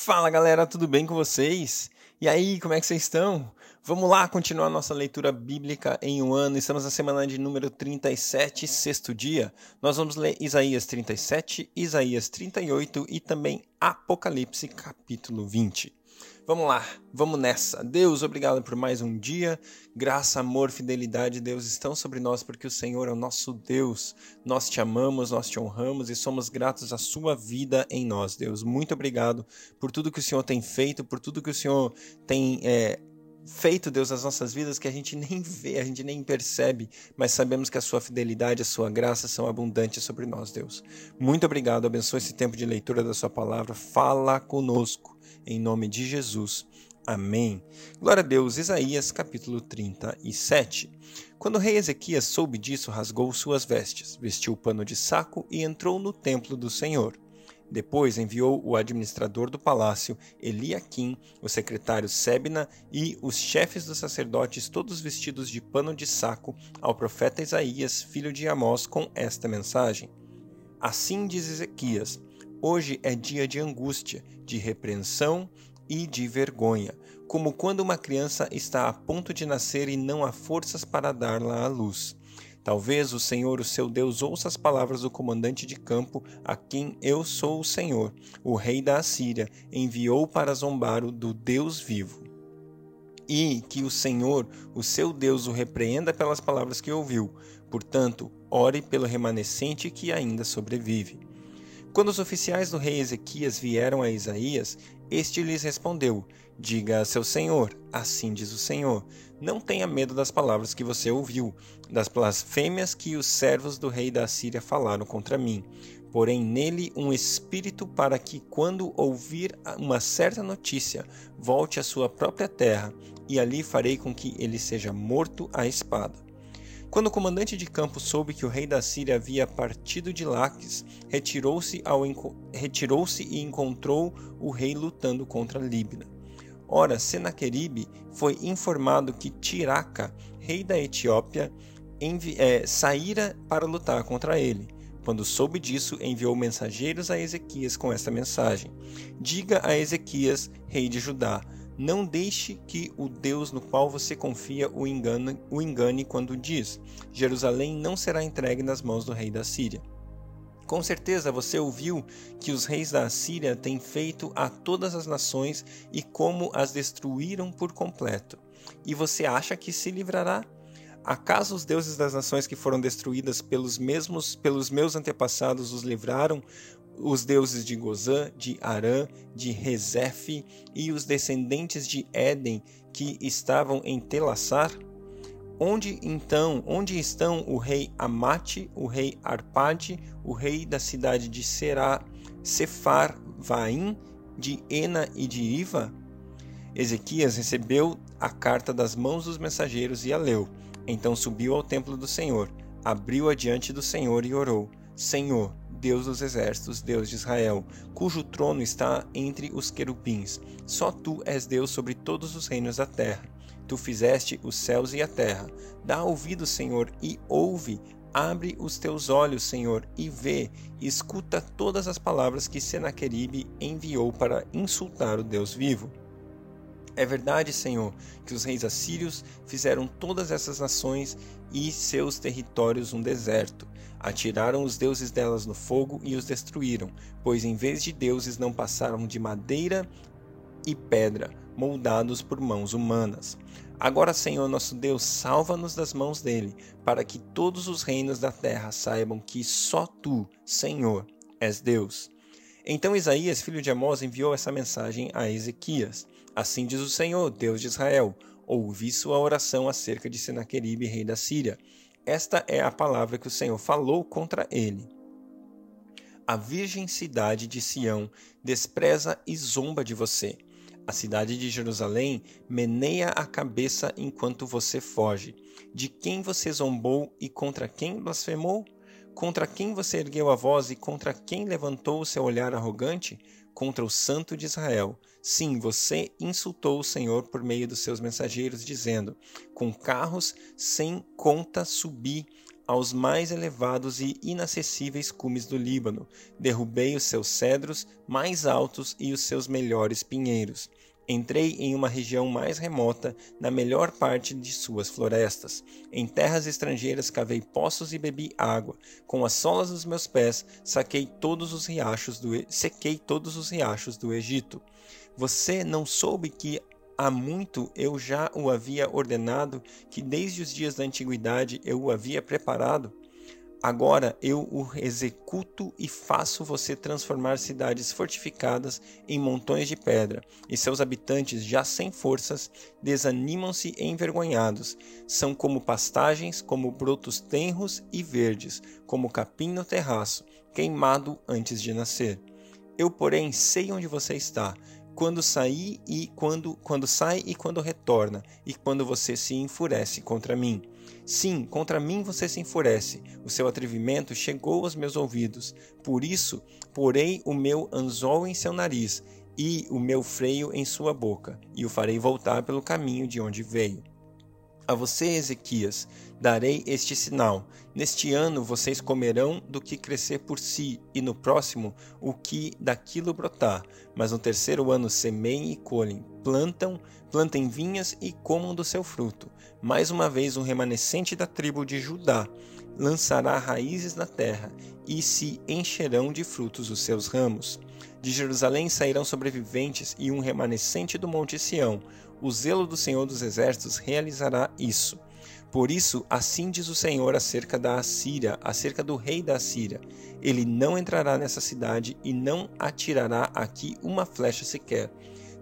Fala galera, tudo bem com vocês? E aí, como é que vocês estão? Vamos lá continuar nossa leitura bíblica em um ano. Estamos na semana de número 37, sexto dia. Nós vamos ler Isaías 37, Isaías 38 e também Apocalipse, capítulo 20. Vamos lá, vamos nessa. Deus, obrigado por mais um dia. Graça, amor, fidelidade, Deus estão sobre nós porque o Senhor é o nosso Deus. Nós te amamos, nós te honramos e somos gratos à sua vida em nós, Deus. Muito obrigado por tudo que o Senhor tem feito, por tudo que o Senhor tem é, feito, Deus, nas nossas vidas que a gente nem vê, a gente nem percebe, mas sabemos que a sua fidelidade, a sua graça são abundantes sobre nós, Deus. Muito obrigado, abençoe esse tempo de leitura da sua palavra. Fala conosco em nome de Jesus. Amém. Glória a Deus. Isaías capítulo 37. Quando o rei Ezequias soube disso, rasgou suas vestes, vestiu o pano de saco e entrou no templo do Senhor. Depois enviou o administrador do palácio, Eliaquim, o secretário Sebna e os chefes dos sacerdotes, todos vestidos de pano de saco, ao profeta Isaías, filho de Amós, com esta mensagem: Assim diz Ezequias: Hoje é dia de angústia, de repreensão e de vergonha, como quando uma criança está a ponto de nascer e não há forças para dar-la à luz. Talvez o Senhor, o seu Deus, ouça as palavras do comandante de campo, a quem eu sou o Senhor, o rei da Assíria, enviou para zombar o do Deus vivo. E que o Senhor, o seu Deus, o repreenda pelas palavras que ouviu. Portanto, ore pelo remanescente que ainda sobrevive. Quando os oficiais do rei Ezequias vieram a Isaías, este lhes respondeu: Diga a seu senhor, assim diz o Senhor: Não tenha medo das palavras que você ouviu, das blasfêmias que os servos do rei da Assíria falaram contra mim. Porém, nele um espírito para que, quando ouvir uma certa notícia, volte à sua própria terra, e ali farei com que ele seja morto à espada. Quando o comandante de campo soube que o rei da Síria havia partido de Laques, retirou-se retirou e encontrou o rei lutando contra Líbina. Ora, Senaqueribe foi informado que Tiraca, rei da Etiópia, é, saíra para lutar contra ele. Quando soube disso, enviou mensageiros a Ezequias com esta mensagem: Diga a Ezequias, rei de Judá, não deixe que o Deus no qual você confia o engane, o engane quando diz: Jerusalém não será entregue nas mãos do rei da Síria. Com certeza você ouviu que os reis da Assíria têm feito a todas as nações e como as destruíram por completo. E você acha que se livrará? Acaso os deuses das nações que foram destruídas pelos mesmos pelos meus antepassados os livraram os deuses de Gozã, de Arã, de Rezefe e os descendentes de Éden que estavam em Telassar? Onde então, onde estão o rei Amate, o rei Arpade, o rei da cidade de Será, Sefar, Vaim, de Ena e de Iva? Ezequias recebeu a carta das mãos dos mensageiros e a leu. Então subiu ao templo do Senhor, abriu-a diante do Senhor e orou: Senhor, Deus dos exércitos, Deus de Israel, cujo trono está entre os querubins. Só tu és Deus sobre todos os reinos da terra. Tu fizeste os céus e a terra. Dá ouvido, Senhor, e ouve. Abre os teus olhos, Senhor, e vê, escuta todas as palavras que Senaqueribe enviou para insultar o Deus vivo. É verdade, Senhor, que os reis assírios fizeram todas essas nações e seus territórios um deserto. Atiraram os deuses delas no fogo e os destruíram, pois em vez de deuses não passaram de madeira e pedra, moldados por mãos humanas. Agora, Senhor nosso Deus, salva-nos das mãos dele, para que todos os reinos da terra saibam que só tu, Senhor, és Deus. Então Isaías, filho de Amós, enviou essa mensagem a Ezequias. Assim diz o Senhor, Deus de Israel: Ouvi sua oração acerca de Senaqueribe, rei da Síria. Esta é a palavra que o Senhor falou contra ele. A virgem cidade de Sião despreza e zomba de você. A cidade de Jerusalém meneia a cabeça enquanto você foge. De quem você zombou e contra quem blasfemou? Contra quem você ergueu a voz e contra quem levantou o seu olhar arrogante? contra o Santo de Israel. Sim, você insultou o Senhor por meio dos seus mensageiros, dizendo: Com carros sem conta subi aos mais elevados e inacessíveis cumes do Líbano, derrubei os seus cedros mais altos e os seus melhores pinheiros. Entrei em uma região mais remota, na melhor parte de suas florestas. Em terras estrangeiras cavei poços e bebi água. Com as solas dos meus pés, saquei todos os riachos do sequei todos os riachos do Egito. Você não soube que há muito eu já o havia ordenado, que desde os dias da antiguidade eu o havia preparado? Agora eu o executo e faço você transformar cidades fortificadas em montões de pedra, e seus habitantes, já sem forças, desanimam-se envergonhados. São como pastagens, como brotos tenros e verdes, como capim no terraço, queimado antes de nascer. Eu, porém, sei onde você está, quando sair e quando quando sai e quando retorna, e quando você se enfurece contra mim. Sim, contra mim você se enfurece. O seu atrevimento chegou aos meus ouvidos. Por isso, porei o meu anzol em seu nariz e o meu freio em sua boca, e o farei voltar pelo caminho de onde veio. A você, Ezequias, darei este sinal: Neste ano vocês comerão do que crescer por si, e no próximo o que daquilo brotar. Mas no terceiro ano semeiem e colhem, plantam, plantem vinhas e comam do seu fruto. Mais uma vez um remanescente da tribo de Judá lançará raízes na terra, e se encherão de frutos os seus ramos. De Jerusalém sairão sobreviventes e um remanescente do monte Sião. O zelo do Senhor dos Exércitos realizará isso. Por isso, assim diz o Senhor acerca da Assíria, acerca do rei da Assíria: Ele não entrará nessa cidade e não atirará aqui uma flecha sequer.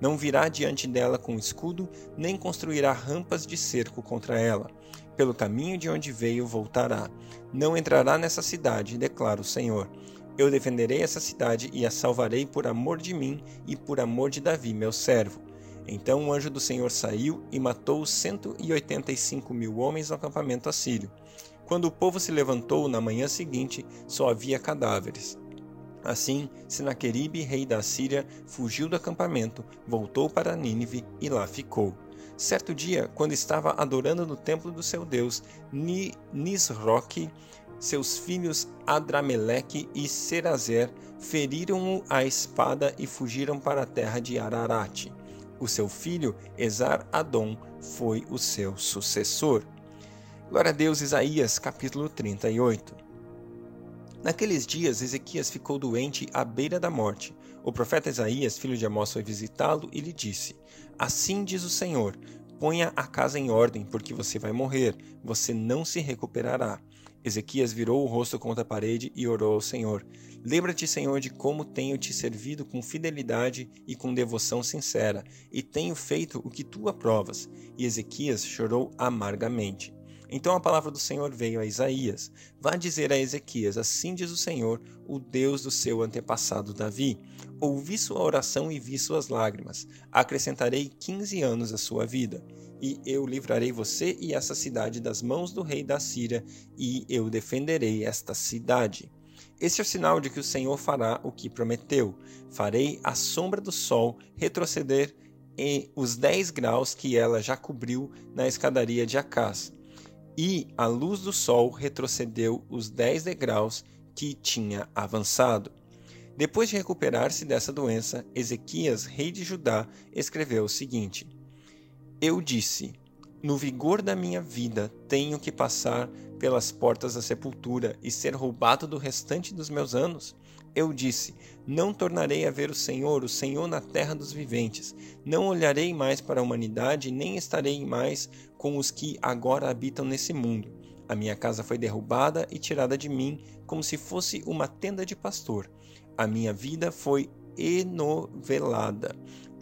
Não virá diante dela com escudo, nem construirá rampas de cerco contra ela. Pelo caminho de onde veio voltará. Não entrará nessa cidade, declara o Senhor. Eu defenderei essa cidade e a salvarei por amor de mim e por amor de Davi, meu servo. Então o anjo do Senhor saiu e matou cento e oitenta e cinco mil homens no acampamento assírio. Quando o povo se levantou na manhã seguinte, só havia cadáveres. Assim, Senaqueribe, rei da Síria, fugiu do acampamento, voltou para Nínive e lá ficou. Certo dia, quando estava adorando no templo do seu deus Nisroque, seus filhos Adrameleque e Serazer feriram-o à espada e fugiram para a terra de Ararat. O seu filho Esar-Adom foi o seu sucessor. Glória a Deus, Isaías, capítulo 38. Naqueles dias, Ezequias ficou doente à beira da morte. O profeta Isaías, filho de Amós, foi visitá-lo e lhe disse: Assim diz o Senhor: Ponha a casa em ordem, porque você vai morrer, você não se recuperará. Ezequias virou o rosto contra a parede e orou ao Senhor: Lembra-te, Senhor, de como tenho te servido com fidelidade e com devoção sincera, e tenho feito o que tu aprovas. E Ezequias chorou amargamente. Então a palavra do Senhor veio a Isaías: Vá dizer a Ezequias: Assim diz o Senhor, o Deus do seu antepassado Davi: Ouvi sua oração e vi suas lágrimas. Acrescentarei quinze anos à sua vida e eu livrarei você e essa cidade das mãos do rei da Síria, e eu defenderei esta cidade. Este é o sinal de que o Senhor fará o que prometeu. Farei a sombra do sol retroceder em os dez graus que ela já cobriu na escadaria de Acás. E a luz do sol retrocedeu os dez degraus que tinha avançado. Depois de recuperar-se dessa doença, Ezequias, rei de Judá, escreveu o seguinte: eu disse: No vigor da minha vida tenho que passar pelas portas da sepultura e ser roubado do restante dos meus anos? Eu disse: Não tornarei a ver o Senhor, o Senhor na terra dos viventes. Não olharei mais para a humanidade, nem estarei mais com os que agora habitam nesse mundo. A minha casa foi derrubada e tirada de mim, como se fosse uma tenda de pastor. A minha vida foi enovelada,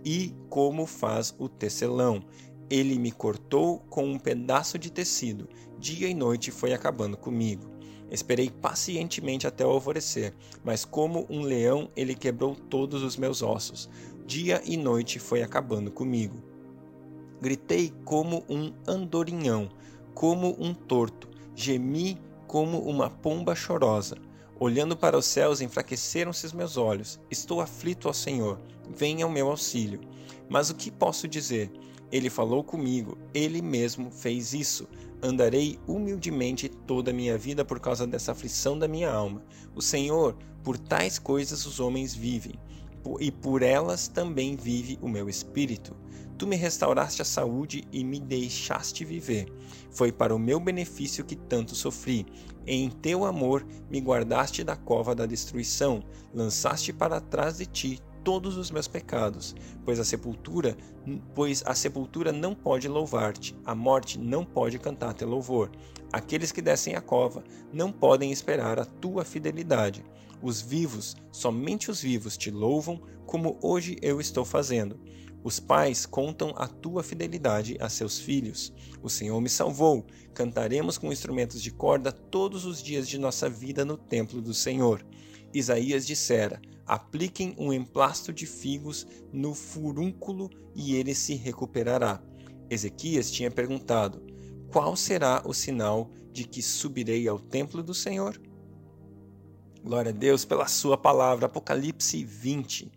e como faz o tecelão. Ele me cortou com um pedaço de tecido. Dia e noite foi acabando comigo. Esperei pacientemente até o alvorecer, mas como um leão ele quebrou todos os meus ossos. Dia e noite foi acabando comigo. Gritei como um andorinhão, como um torto. Gemi como uma pomba chorosa. Olhando para os céus, enfraqueceram-se os meus olhos. Estou aflito ao Senhor. Venha ao meu auxílio. Mas o que posso dizer? Ele falou comigo, ele mesmo fez isso. Andarei humildemente toda a minha vida por causa dessa aflição da minha alma. O Senhor, por tais coisas os homens vivem, e por elas também vive o meu espírito. Tu me restauraste a saúde e me deixaste viver. Foi para o meu benefício que tanto sofri. Em teu amor me guardaste da cova da destruição, lançaste para trás de ti todos os meus pecados, pois a sepultura, pois a sepultura não pode louvar-te, a morte não pode cantar teu louvor. Aqueles que descem a cova não podem esperar a tua fidelidade. Os vivos, somente os vivos te louvam, como hoje eu estou fazendo. Os pais contam a tua fidelidade a seus filhos. O Senhor me salvou. Cantaremos com instrumentos de corda todos os dias de nossa vida no templo do Senhor. Isaías dissera: Apliquem um emplasto de figos no furúnculo e ele se recuperará. Ezequias tinha perguntado: Qual será o sinal de que subirei ao templo do Senhor? Glória a Deus pela sua palavra. Apocalipse 20.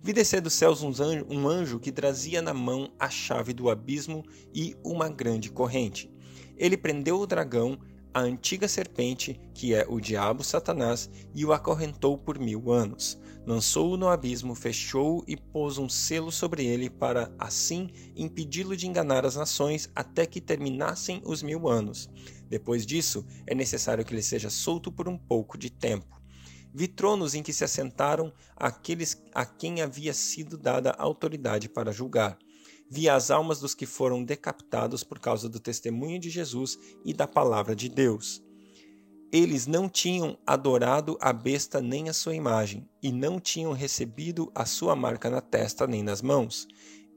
Vi descer dos céus um anjo que trazia na mão a chave do abismo e uma grande corrente. Ele prendeu o dragão, a antiga serpente, que é o diabo Satanás, e o acorrentou por mil anos. Lançou-o no abismo, fechou-o e pôs um selo sobre ele para, assim, impedi-lo de enganar as nações até que terminassem os mil anos. Depois disso, é necessário que ele seja solto por um pouco de tempo. Vi tronos em que se assentaram aqueles a quem havia sido dada autoridade para julgar. Vi as almas dos que foram decapitados por causa do testemunho de Jesus e da palavra de Deus. Eles não tinham adorado a besta nem a sua imagem, e não tinham recebido a sua marca na testa nem nas mãos.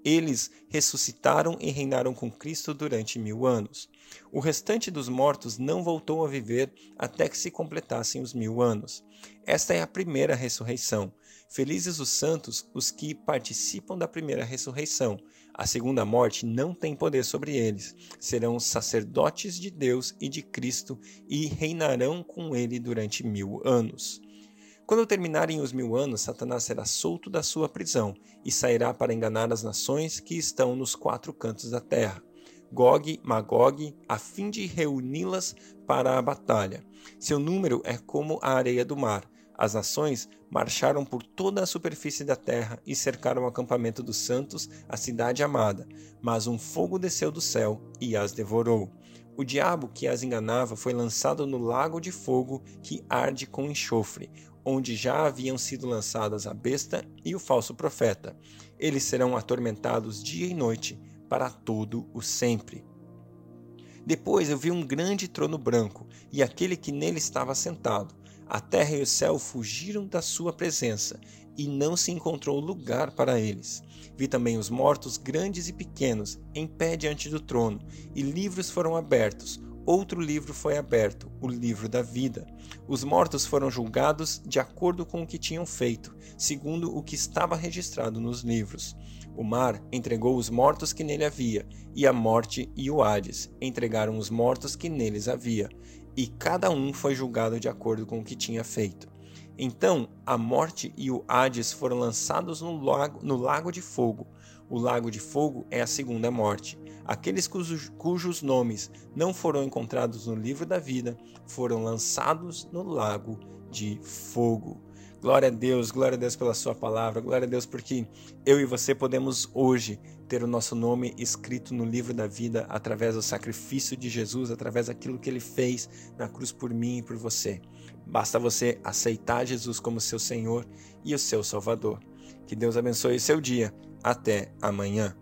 Eles ressuscitaram e reinaram com Cristo durante mil anos. O restante dos mortos não voltou a viver até que se completassem os mil anos. Esta é a primeira ressurreição. Felizes os santos, os que participam da primeira ressurreição. A segunda morte não tem poder sobre eles. Serão sacerdotes de Deus e de Cristo e reinarão com ele durante mil anos. Quando terminarem os mil anos, Satanás será solto da sua prisão e sairá para enganar as nações que estão nos quatro cantos da terra. Gog, Magog, a fim de reuni-las para a batalha. Seu número é como a areia do mar. As nações marcharam por toda a superfície da terra e cercaram o acampamento dos santos, a cidade amada. Mas um fogo desceu do céu e as devorou. O diabo que as enganava foi lançado no lago de fogo que arde com enxofre, onde já haviam sido lançadas a besta e o falso profeta. Eles serão atormentados dia e noite para todo o sempre. Depois eu vi um grande trono branco e aquele que nele estava sentado. A terra e o céu fugiram da sua presença e não se encontrou lugar para eles. Vi também os mortos, grandes e pequenos, em pé diante do trono, e livros foram abertos outro livro foi aberto, o livro da vida. Os mortos foram julgados de acordo com o que tinham feito, segundo o que estava registrado nos livros. O mar entregou os mortos que nele havia, e a morte e o Hades entregaram os mortos que neles havia, e cada um foi julgado de acordo com o que tinha feito. Então a morte e o Hades foram lançados no lago, no lago de fogo. O lago de fogo é a segunda morte. Aqueles cujos, cujos nomes não foram encontrados no livro da vida foram lançados no lago de fogo. Glória a Deus, glória a Deus pela Sua palavra, glória a Deus porque eu e você podemos hoje ter o nosso nome escrito no livro da vida através do sacrifício de Jesus, através daquilo que Ele fez na cruz por mim e por você. Basta você aceitar Jesus como seu Senhor e o seu Salvador. Que Deus abençoe seu dia. Até amanhã.